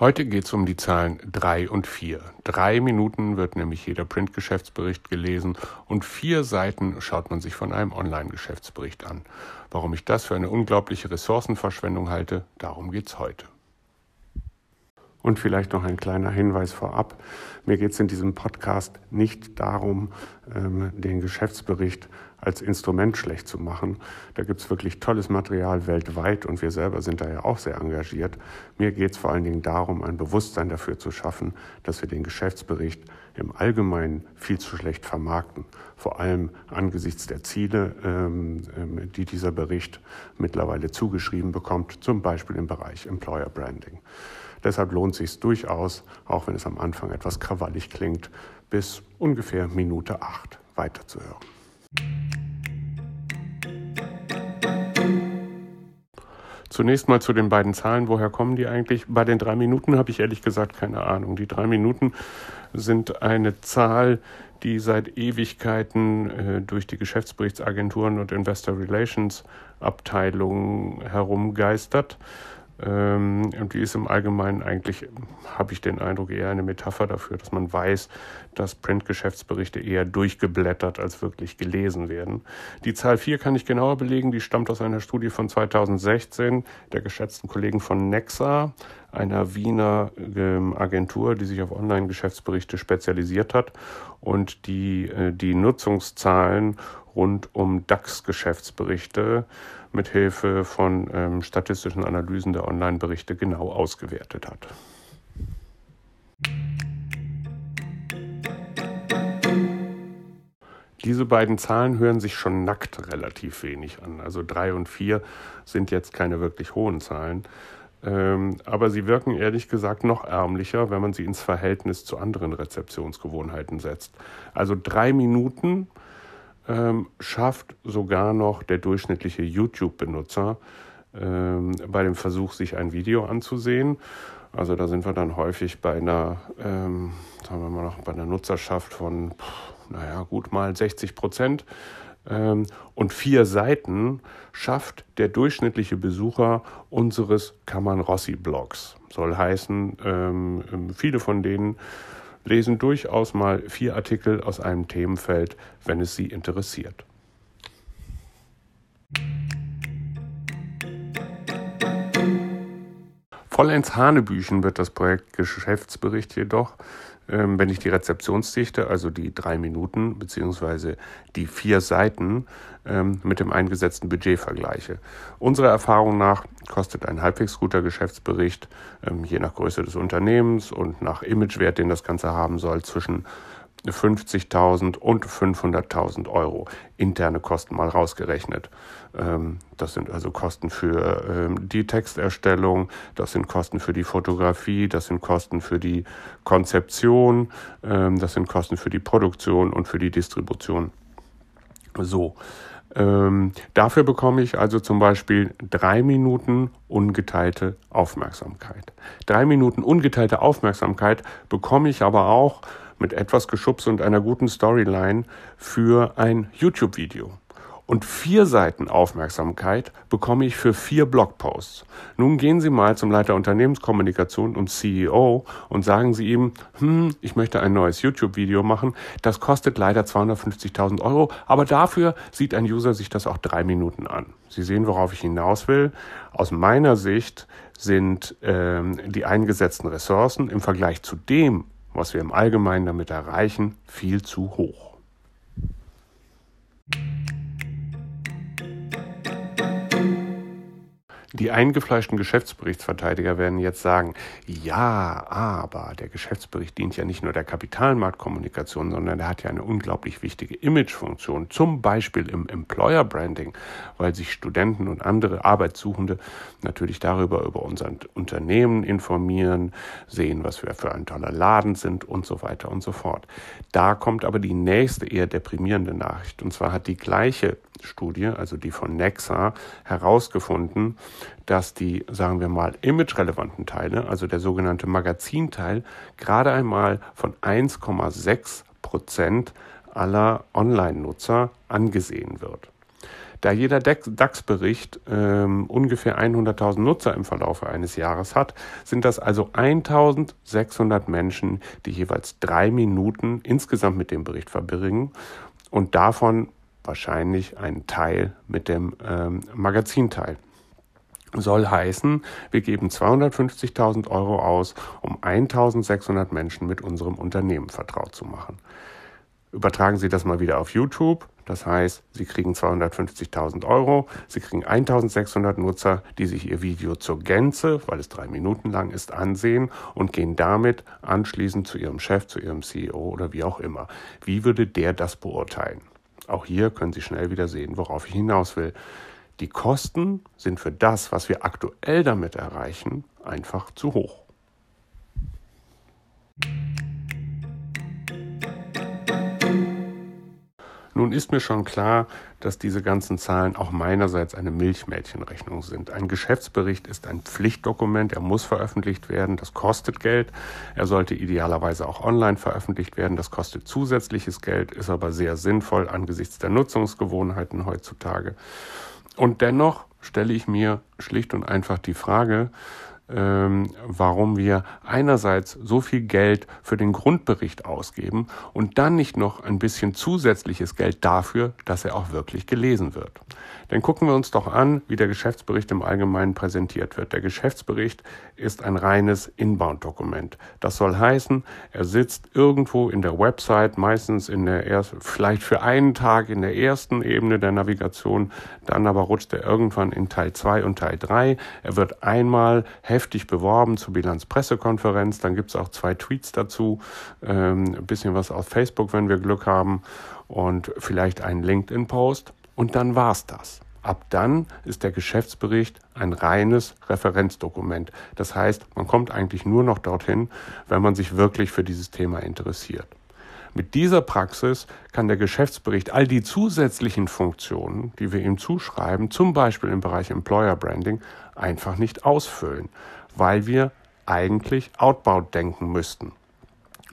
Heute geht es um die Zahlen 3 und 4. Drei Minuten wird nämlich jeder Print-Geschäftsbericht gelesen und vier Seiten schaut man sich von einem Online-Geschäftsbericht an. Warum ich das für eine unglaubliche Ressourcenverschwendung halte, darum geht es heute. Und vielleicht noch ein kleiner Hinweis vorab. Mir geht es in diesem Podcast nicht darum, ähm, den Geschäftsbericht als Instrument schlecht zu machen. Da gibt es wirklich tolles Material weltweit und wir selber sind da ja auch sehr engagiert. Mir geht es vor allen Dingen darum, ein Bewusstsein dafür zu schaffen, dass wir den Geschäftsbericht im Allgemeinen viel zu schlecht vermarkten. Vor allem angesichts der Ziele, ähm, ähm, die dieser Bericht mittlerweile zugeschrieben bekommt, zum Beispiel im Bereich Employer Branding. Deshalb lohnt es sich durchaus, auch wenn es am Anfang etwas krawallig klingt, bis ungefähr Minute acht weiterzuhören. Zunächst mal zu den beiden Zahlen. Woher kommen die eigentlich? Bei den drei Minuten habe ich ehrlich gesagt keine Ahnung. Die drei Minuten sind eine Zahl, die seit Ewigkeiten äh, durch die Geschäftsberichtsagenturen und Investor Relations Abteilungen herumgeistert. Ähm, und die ist im Allgemeinen eigentlich, habe ich den Eindruck, eher eine Metapher dafür, dass man weiß, dass Print-Geschäftsberichte eher durchgeblättert als wirklich gelesen werden. Die Zahl 4 kann ich genauer belegen, die stammt aus einer Studie von 2016 der geschätzten Kollegen von Nexa, einer Wiener ähm, Agentur, die sich auf Online-Geschäftsberichte spezialisiert hat und die äh, die Nutzungszahlen rund um DAX-Geschäftsberichte mit Hilfe von ähm, statistischen Analysen der Online-Berichte genau ausgewertet hat. Diese beiden Zahlen hören sich schon nackt relativ wenig an. Also drei und vier sind jetzt keine wirklich hohen Zahlen. Ähm, aber sie wirken ehrlich gesagt noch ärmlicher, wenn man sie ins Verhältnis zu anderen Rezeptionsgewohnheiten setzt. Also drei Minuten ähm, schafft sogar noch der durchschnittliche YouTube-Benutzer ähm, bei dem Versuch, sich ein Video anzusehen. Also da sind wir dann häufig bei einer, ähm, sagen wir mal noch, bei einer Nutzerschaft von, naja, gut mal 60 Prozent. Ähm, und vier Seiten schafft der durchschnittliche Besucher unseres Kammern Rossi-Blogs. Soll heißen, ähm, viele von denen lesen durchaus mal vier Artikel aus einem Themenfeld, wenn es Sie interessiert. Vollends Hanebüchen wird das Projekt Geschäftsbericht jedoch, wenn ich die Rezeptionsdichte, also die drei Minuten beziehungsweise die vier Seiten ähm, mit dem eingesetzten Budget vergleiche. Unserer Erfahrung nach kostet ein halbwegs guter Geschäftsbericht, ähm, je nach Größe des Unternehmens und nach Imagewert, den das Ganze haben soll, zwischen 50.000 und 500.000 Euro interne Kosten mal rausgerechnet. Ähm, das sind also Kosten für ähm, die Texterstellung, das sind Kosten für die Fotografie, das sind Kosten für die Konzeption, ähm, das sind Kosten für die Produktion und für die Distribution. So. Dafür bekomme ich also zum Beispiel drei Minuten ungeteilte Aufmerksamkeit. Drei Minuten ungeteilte Aufmerksamkeit bekomme ich aber auch mit etwas Geschubs und einer guten Storyline für ein YouTube-Video. Und vier Seiten Aufmerksamkeit bekomme ich für vier Blogposts. Nun gehen Sie mal zum Leiter Unternehmenskommunikation und CEO und sagen Sie ihm, hm, ich möchte ein neues YouTube-Video machen. Das kostet leider 250.000 Euro, aber dafür sieht ein User sich das auch drei Minuten an. Sie sehen, worauf ich hinaus will. Aus meiner Sicht sind ähm, die eingesetzten Ressourcen im Vergleich zu dem, was wir im Allgemeinen damit erreichen, viel zu hoch. Die eingefleischten Geschäftsberichtsverteidiger werden jetzt sagen, ja, aber der Geschäftsbericht dient ja nicht nur der Kapitalmarktkommunikation, sondern er hat ja eine unglaublich wichtige Imagefunktion, zum Beispiel im Employer Branding, weil sich Studenten und andere Arbeitssuchende natürlich darüber über unser Unternehmen informieren, sehen, was wir für ein toller Laden sind und so weiter und so fort. Da kommt aber die nächste eher deprimierende Nachricht. Und zwar hat die gleiche Studie, also die von Nexa, herausgefunden, dass die, sagen wir mal, imagerelevanten Teile, also der sogenannte Magazinteil, gerade einmal von 1,6 Prozent aller Online-Nutzer angesehen wird. Da jeder DAX-Bericht ähm, ungefähr 100.000 Nutzer im Verlauf eines Jahres hat, sind das also 1.600 Menschen, die jeweils drei Minuten insgesamt mit dem Bericht verbringen und davon wahrscheinlich einen Teil mit dem ähm, Magazinteil soll heißen, wir geben 250.000 Euro aus, um 1.600 Menschen mit unserem Unternehmen vertraut zu machen. Übertragen Sie das mal wieder auf YouTube. Das heißt, Sie kriegen 250.000 Euro, Sie kriegen 1.600 Nutzer, die sich Ihr Video zur Gänze, weil es drei Minuten lang ist, ansehen und gehen damit anschließend zu Ihrem Chef, zu Ihrem CEO oder wie auch immer. Wie würde der das beurteilen? Auch hier können Sie schnell wieder sehen, worauf ich hinaus will. Die Kosten sind für das, was wir aktuell damit erreichen, einfach zu hoch. Nun ist mir schon klar, dass diese ganzen Zahlen auch meinerseits eine Milchmädchenrechnung sind. Ein Geschäftsbericht ist ein Pflichtdokument, er muss veröffentlicht werden, das kostet Geld. Er sollte idealerweise auch online veröffentlicht werden, das kostet zusätzliches Geld, ist aber sehr sinnvoll angesichts der Nutzungsgewohnheiten heutzutage. Und dennoch stelle ich mir schlicht und einfach die Frage, ähm, warum wir einerseits so viel Geld für den Grundbericht ausgeben und dann nicht noch ein bisschen zusätzliches Geld dafür, dass er auch wirklich gelesen wird. Denn gucken wir uns doch an, wie der Geschäftsbericht im Allgemeinen präsentiert wird. Der Geschäftsbericht ist ein reines Inbound-Dokument. Das soll heißen, er sitzt irgendwo in der Website, meistens in der ersten, vielleicht für einen Tag in der ersten Ebene der Navigation, dann aber rutscht er irgendwann in Teil 2 und Teil 3. Er wird einmal heftig beworben zur Bilanzpressekonferenz, dann gibt es auch zwei Tweets dazu, ähm, ein bisschen was auf Facebook, wenn wir Glück haben und vielleicht einen LinkedIn-Post. Und dann war's das. Ab dann ist der Geschäftsbericht ein reines Referenzdokument. Das heißt, man kommt eigentlich nur noch dorthin, wenn man sich wirklich für dieses Thema interessiert. Mit dieser Praxis kann der Geschäftsbericht all die zusätzlichen Funktionen, die wir ihm zuschreiben, zum Beispiel im Bereich Employer Branding, einfach nicht ausfüllen, weil wir eigentlich outbound denken müssten.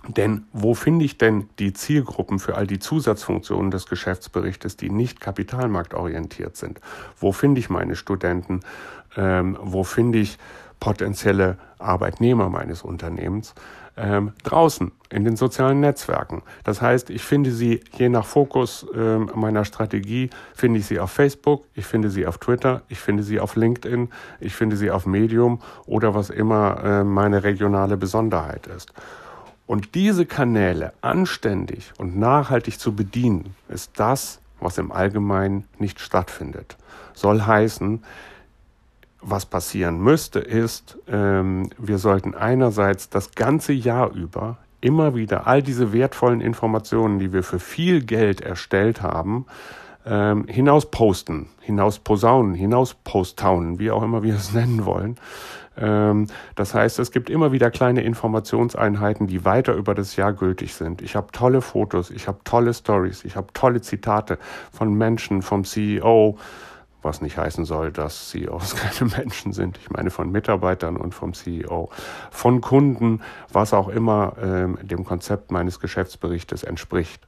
Denn wo finde ich denn die Zielgruppen für all die Zusatzfunktionen des Geschäftsberichtes, die nicht kapitalmarktorientiert sind? Wo finde ich meine Studenten? Ähm, wo finde ich potenzielle Arbeitnehmer meines Unternehmens? Ähm, draußen in den sozialen Netzwerken. Das heißt, ich finde sie je nach Fokus äh, meiner Strategie, finde ich sie auf Facebook, ich finde sie auf Twitter, ich finde sie auf LinkedIn, ich finde sie auf Medium oder was immer äh, meine regionale Besonderheit ist. Und diese Kanäle anständig und nachhaltig zu bedienen, ist das, was im Allgemeinen nicht stattfindet. Soll heißen, was passieren müsste, ist, ähm, wir sollten einerseits das ganze Jahr über immer wieder all diese wertvollen Informationen, die wir für viel Geld erstellt haben, ähm, hinaus posten, hinaus posaunen, hinaus postaunen, wie auch immer wir es nennen wollen. Ähm, das heißt, es gibt immer wieder kleine Informationseinheiten, die weiter über das Jahr gültig sind. Ich habe tolle Fotos, ich habe tolle Stories, ich habe tolle Zitate von Menschen, vom CEO, was nicht heißen soll, dass CEOs keine Menschen sind. Ich meine von Mitarbeitern und vom CEO, von Kunden, was auch immer ähm, dem Konzept meines Geschäftsberichtes entspricht.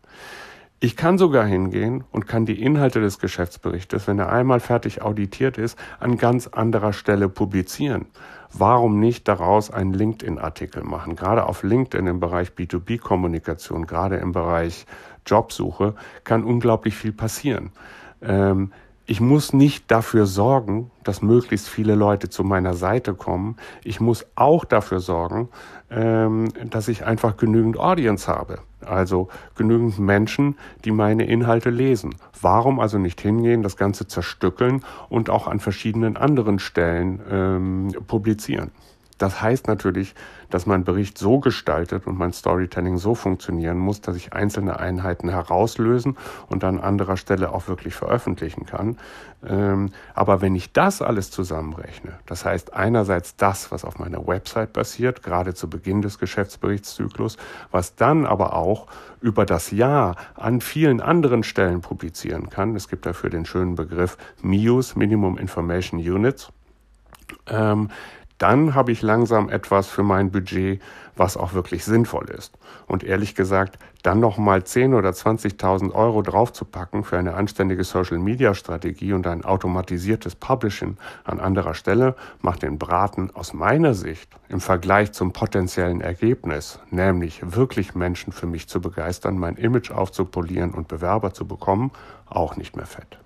Ich kann sogar hingehen und kann die Inhalte des Geschäftsberichtes, wenn er einmal fertig auditiert ist, an ganz anderer Stelle publizieren. Warum nicht daraus einen LinkedIn-Artikel machen? Gerade auf LinkedIn im Bereich B2B-Kommunikation, gerade im Bereich Jobsuche, kann unglaublich viel passieren. Ähm, ich muss nicht dafür sorgen, dass möglichst viele Leute zu meiner Seite kommen. Ich muss auch dafür sorgen, ähm, dass ich einfach genügend Audience habe. Also genügend Menschen, die meine Inhalte lesen. Warum also nicht hingehen, das Ganze zerstückeln und auch an verschiedenen anderen Stellen ähm, publizieren? Das heißt natürlich, dass mein Bericht so gestaltet und mein Storytelling so funktionieren muss, dass ich einzelne Einheiten herauslösen und an anderer Stelle auch wirklich veröffentlichen kann. Ähm, aber wenn ich das alles zusammenrechne, das heißt einerseits das, was auf meiner Website passiert, gerade zu Beginn des Geschäftsberichtszyklus, was dann aber auch über das Jahr an vielen anderen Stellen publizieren kann. Es gibt dafür den schönen Begriff MIUs, Minimum Information Units. Ähm, dann habe ich langsam etwas für mein Budget, was auch wirklich sinnvoll ist. Und ehrlich gesagt, dann nochmal 10.000 oder 20.000 Euro draufzupacken für eine anständige Social-Media-Strategie und ein automatisiertes Publishing an anderer Stelle, macht den Braten aus meiner Sicht im Vergleich zum potenziellen Ergebnis, nämlich wirklich Menschen für mich zu begeistern, mein Image aufzupolieren und Bewerber zu bekommen, auch nicht mehr fett.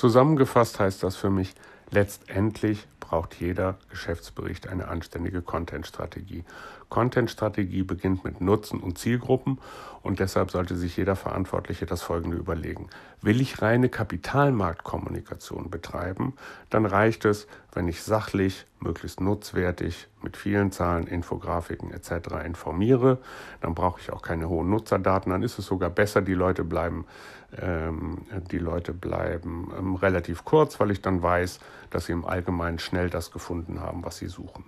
Zusammengefasst heißt das für mich, letztendlich braucht jeder Geschäftsbericht eine anständige Content-Strategie. Content-Strategie beginnt mit Nutzen und Zielgruppen und deshalb sollte sich jeder Verantwortliche das Folgende überlegen. Will ich reine Kapitalmarktkommunikation betreiben, dann reicht es, wenn ich sachlich, möglichst nutzwertig, mit vielen Zahlen, Infografiken etc. informiere. Dann brauche ich auch keine hohen Nutzerdaten. Dann ist es sogar besser, die Leute bleiben ähm, die Leute bleiben ähm, relativ kurz, weil ich dann weiß, dass sie im Allgemeinen schnell das gefunden haben, was sie suchen.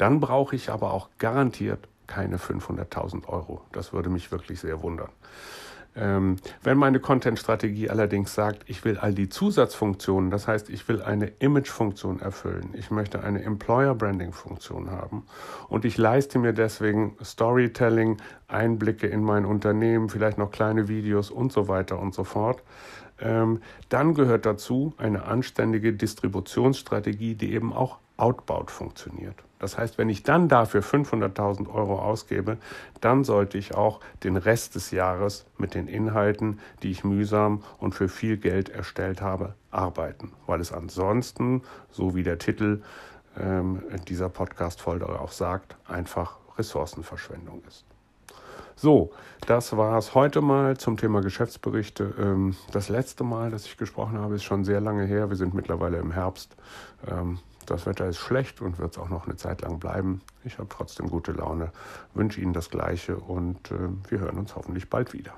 Dann brauche ich aber auch garantiert keine 500.000 Euro. Das würde mich wirklich sehr wundern. Ähm, wenn meine Content-Strategie allerdings sagt, ich will all die Zusatzfunktionen, das heißt, ich will eine Image-Funktion erfüllen, ich möchte eine Employer-Branding-Funktion haben und ich leiste mir deswegen Storytelling, Einblicke in mein Unternehmen, vielleicht noch kleine Videos und so weiter und so fort, ähm, dann gehört dazu eine anständige Distributionsstrategie, die eben auch outbound funktioniert. Das heißt, wenn ich dann dafür 500.000 Euro ausgebe, dann sollte ich auch den Rest des Jahres mit den Inhalten, die ich mühsam und für viel Geld erstellt habe, arbeiten, weil es ansonsten, so wie der Titel ähm, dieser Podcast-Folge auch sagt, einfach Ressourcenverschwendung ist. So, das war es heute mal zum Thema Geschäftsberichte. Ähm, das letzte Mal, dass ich gesprochen habe, ist schon sehr lange her. Wir sind mittlerweile im Herbst. Ähm, das Wetter ist schlecht und wird es auch noch eine Zeit lang bleiben. Ich habe trotzdem gute Laune, wünsche Ihnen das Gleiche und äh, wir hören uns hoffentlich bald wieder.